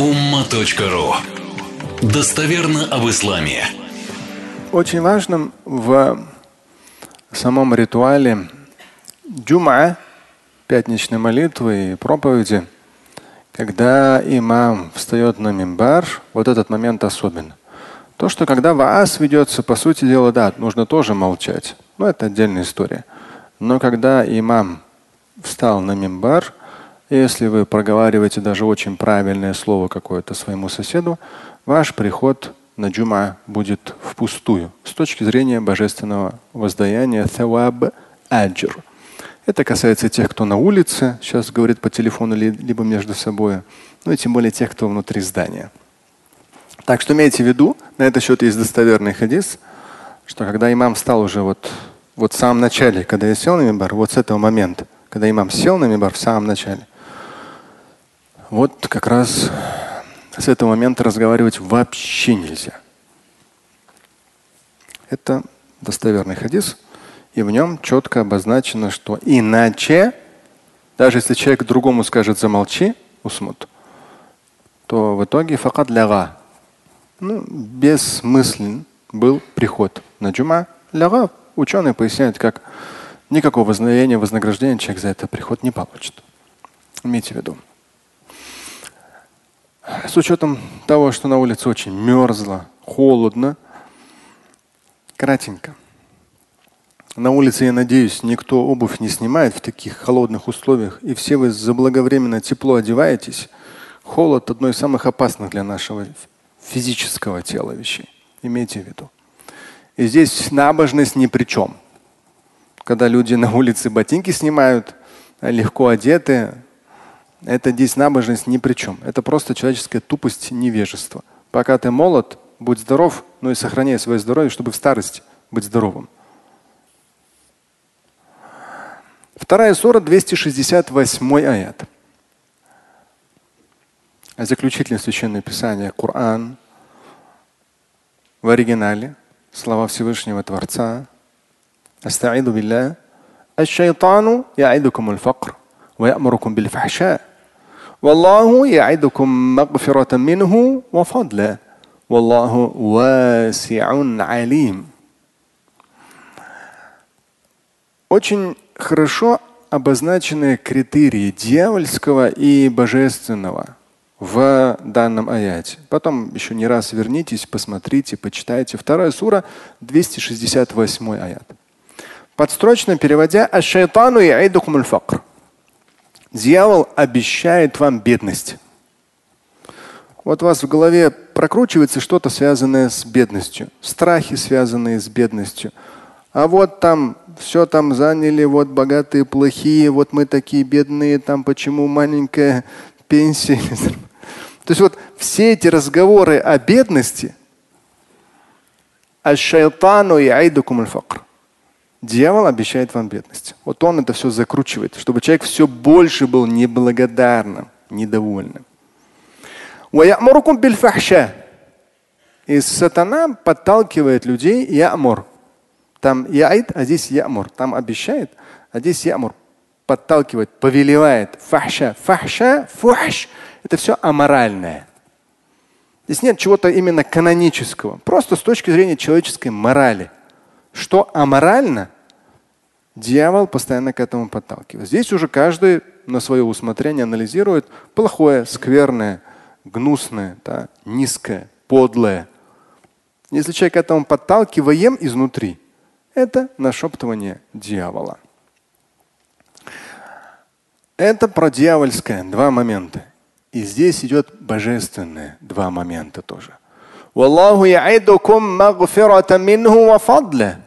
umma.ru Достоверно об исламе. Очень важным в самом ритуале джума, пятничной молитвы и проповеди, когда имам встает на мимбар, вот этот момент особенно. То, что когда ваас ведется, по сути дела, да, нужно тоже молчать. Но это отдельная история. Но когда имам встал на мимбар, если вы проговариваете даже очень правильное слово какое-то своему соседу, ваш приход на джума будет впустую с точки зрения божественного воздаяния thawab аджр. Это касается тех, кто на улице сейчас говорит по телефону либо между собой, ну и тем более тех, кто внутри здания. Так что имейте в виду, на этот счет есть достоверный хадис, что когда имам встал уже вот, вот в самом начале, когда я сел на мимбар, вот с этого момента, когда имам сел на мимбар в самом начале, вот как раз с этого момента разговаривать вообще нельзя. Это достоверный хадис, и в нем четко обозначено, что иначе, даже если человек другому скажет замолчи, усмут, то в итоге факат ляга. Ну, бессмыслен был приход на джума. Ляга ученые поясняют, как никакого вознаяния, вознаграждения человек за это приход не получит. Имейте в виду. С учетом того, что на улице очень мерзло, холодно, кратенько. На улице, я надеюсь, никто обувь не снимает в таких холодных условиях, и все вы заблаговременно тепло одеваетесь. Холод – одно из самых опасных для нашего физического тела вещей. Имейте в виду. И здесь набожность ни при чем. Когда люди на улице ботинки снимают, легко одеты, это здесь набожность ни при чем. Это просто человеческая тупость, невежество. Пока ты молод, будь здоров, но и сохраняй свое здоровье, чтобы в старости быть здоровым. Вторая сура, 268 аят. Заключительное священное писание Коран в оригинале. Слова Всевышнего Творца. Астаиду билля. الشيطان يعدكم الفقر ويأمركم بالفحشاء والله يعدكم مغفرة منه وفضلا والله واسع عليم Очень хорошо обозначены критерии дьявольского и божественного в данном аяте. Потом еще не раз вернитесь, посмотрите, почитайте. Вторая сура, 268 аят. Подстрочно переводя, «Аш-шайтану яидукум аль-факр». Дьявол обещает вам бедность. Вот у вас в голове прокручивается что-то связанное с бедностью, страхи, связанные с бедностью. А вот там все там заняли, вот богатые, плохие, вот мы такие бедные, там почему маленькая пенсия. То есть вот все эти разговоры о бедности, а-шайтану и айдукум аль-факр. Дьявол обещает вам бедность. Вот он это все закручивает, чтобы человек все больше был неблагодарным, недовольным. И сатана подталкивает людей ямур. Там яид, а здесь ямур. Там обещает, а здесь ямур. Подталкивает, повелевает. Фахша. Фахша, фухш. Это все аморальное. Здесь нет чего-то именно канонического. Просто с точки зрения человеческой морали. Что аморально, дьявол постоянно к этому подталкивает. Здесь уже каждый на свое усмотрение анализирует плохое, скверное, гнусное, да, низкое, подлое. Если человек к этому подталкиваем изнутри, это нашептывание дьявола. Это про дьявольское два момента. И здесь идет божественное два момента тоже. Wallahu я'идукум магфирата минху ва фадля.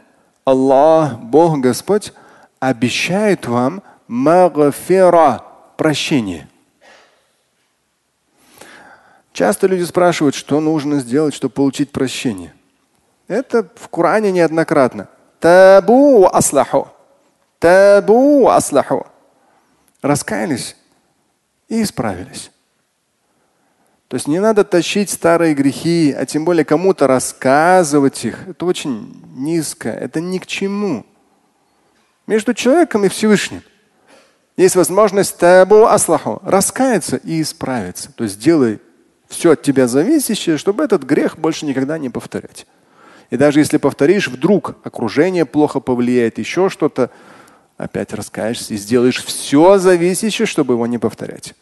Аллах, Бог Господь, обещает вам магфира, прощение. Часто люди спрашивают, что нужно сделать, чтобы получить прощение. Это в Коране неоднократно. Табу аслаху. Табу аслаху. Раскаялись и исправились. То есть не надо тащить старые грехи, а тем более кому-то рассказывать их. Это очень низко, это ни к чему. Между человеком и Всевышним есть возможность табу аслаху раскаяться и исправиться. То есть делай все от тебя зависящее, чтобы этот грех больше никогда не повторять. И даже если повторишь, вдруг окружение плохо повлияет, еще что-то, опять раскаешься и сделаешь все зависящее, чтобы его не повторять.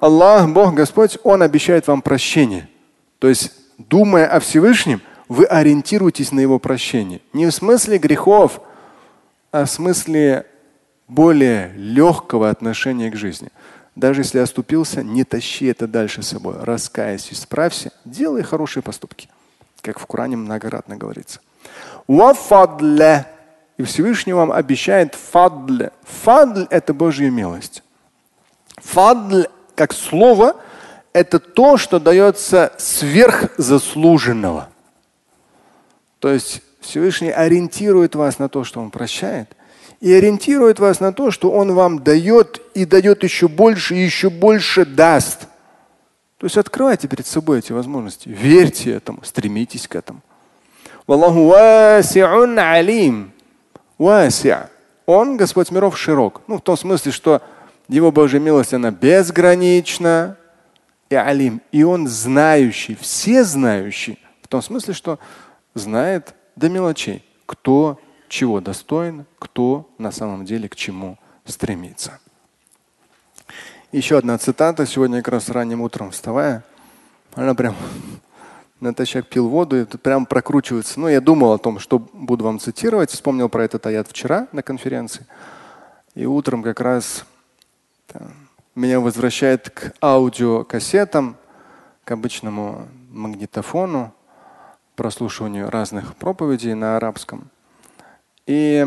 Аллах, Бог Господь, Он обещает вам прощение. То есть, думая о Всевышнем, вы ориентируетесь на Его прощение. Не в смысле грехов, а в смысле более легкого отношения к жизни. Даже если оступился, не тащи это дальше с собой. Раскайся, исправься, делай хорошие поступки. Как в Коране многократно говорится. И Всевышний вам обещает фадль. Фадль – это Божья милость. Фадль, как слово, это то, что дается сверхзаслуженного. То есть Всевышний ориентирует вас на то, что Он прощает, и ориентирует вас на то, что Он вам дает и дает еще больше, и еще больше даст. То есть открывайте перед собой эти возможности. Верьте этому, стремитесь к этому. Валлаху васи'ун алим. Вася. Он, Господь миров, широк. Ну, в том смысле, что Его Божья милость, она безгранична. И алим. И Он знающий, все знающий. В том смысле, что знает до мелочей, кто чего достоин, кто на самом деле к чему стремится. Еще одна цитата. Сегодня как раз ранним утром вставая, она прям натощак пил воду, и тут прям прокручивается. Ну, я думал о том, что буду вам цитировать. Вспомнил про этот аят вчера на конференции. И утром как раз меня возвращает к аудиокассетам, к обычному магнитофону, прослушиванию разных проповедей на арабском. И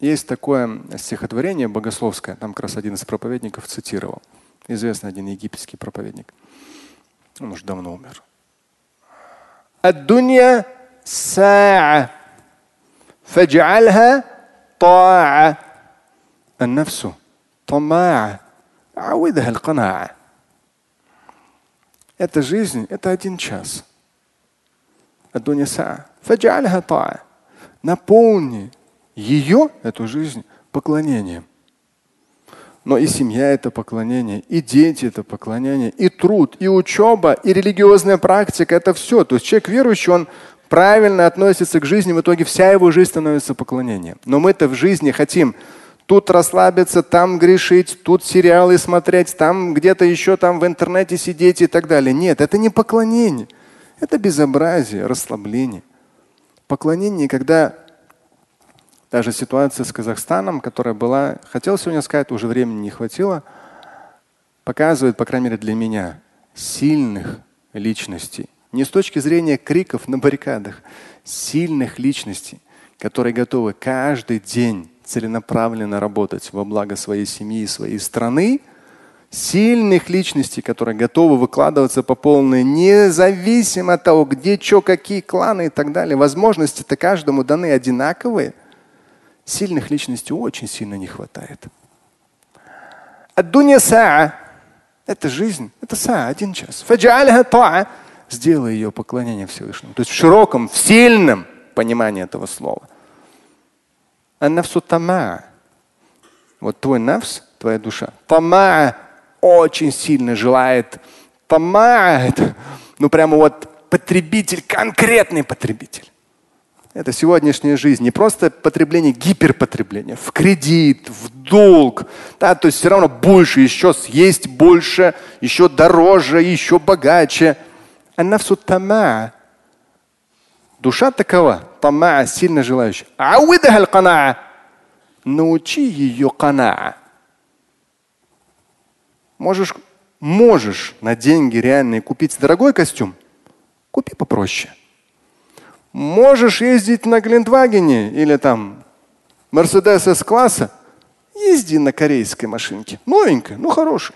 есть такое стихотворение богословское, там как раз один из проповедников цитировал. Известный один египетский проповедник. Он уже давно умер. الدنيا ساعة فاجعلها طاعة النفس Тама. Эта жизнь – это один час. Наполни ее, эту жизнь, поклонением. Но и семья – это поклонение, и дети – это поклонение, и труд, и учеба, и религиозная практика – это все. То есть человек верующий, он правильно относится к жизни, в итоге вся его жизнь становится поклонением. Но мы это в жизни хотим – тут расслабиться, там грешить, тут сериалы смотреть, там где-то еще там в интернете сидеть и так далее. Нет, это не поклонение. Это безобразие, расслабление. Поклонение, когда даже ситуация с Казахстаном, которая была, хотел сегодня сказать, уже времени не хватило, показывает, по крайней мере для меня, сильных личностей. Не с точки зрения криков на баррикадах, сильных личностей, которые готовы каждый день целенаправленно работать во благо своей семьи и своей страны, сильных личностей, которые готовы выкладываться по полной, независимо от того, где, что, какие кланы и так далее. Возможности-то каждому даны одинаковые. Сильных личностей очень сильно не хватает. Аддуния саа – это жизнь, это саа, один час. Сделай ее поклонение Всевышнему. То есть в широком, в сильном понимании этого слова. А нафсу тама. Вот твой нафс, твоя душа. Тама очень сильно желает. Тама это, ну прямо вот потребитель, конкретный потребитель. Это сегодняшняя жизнь. Не просто потребление, гиперпотребление. В кредит, в долг. Да, то есть все равно больше, еще съесть больше, еще дороже, еще богаче. Аннафсу тама. Душа такова. Тама, сильно желающая. Научи ее кана. Можешь, можешь на деньги реальные купить дорогой костюм. Купи попроще. Можешь ездить на Глендвагене или там Мерседес С-класса, езди на корейской машинке. Новенькая, ну хорошая.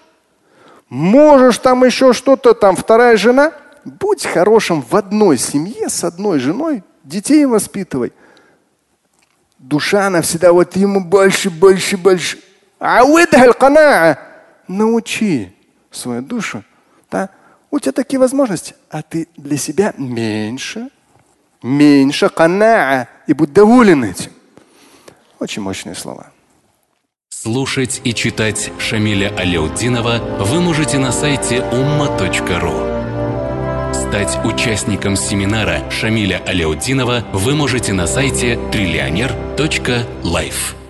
Можешь там еще что-то, там вторая жена, будь хорошим в одной семье с одной женой, детей воспитывай. Душа, она всегда вот ему больше, больше, больше. А научи свою душу. Да? У тебя такие возможности, а ты для себя меньше меньше канаа и будь доволен этим. Очень мощные слова. Слушать и читать Шамиля Аляутдинова вы можете на сайте umma.ru. Стать участником семинара Шамиля Аляутдинова вы можете на сайте триллионер.life.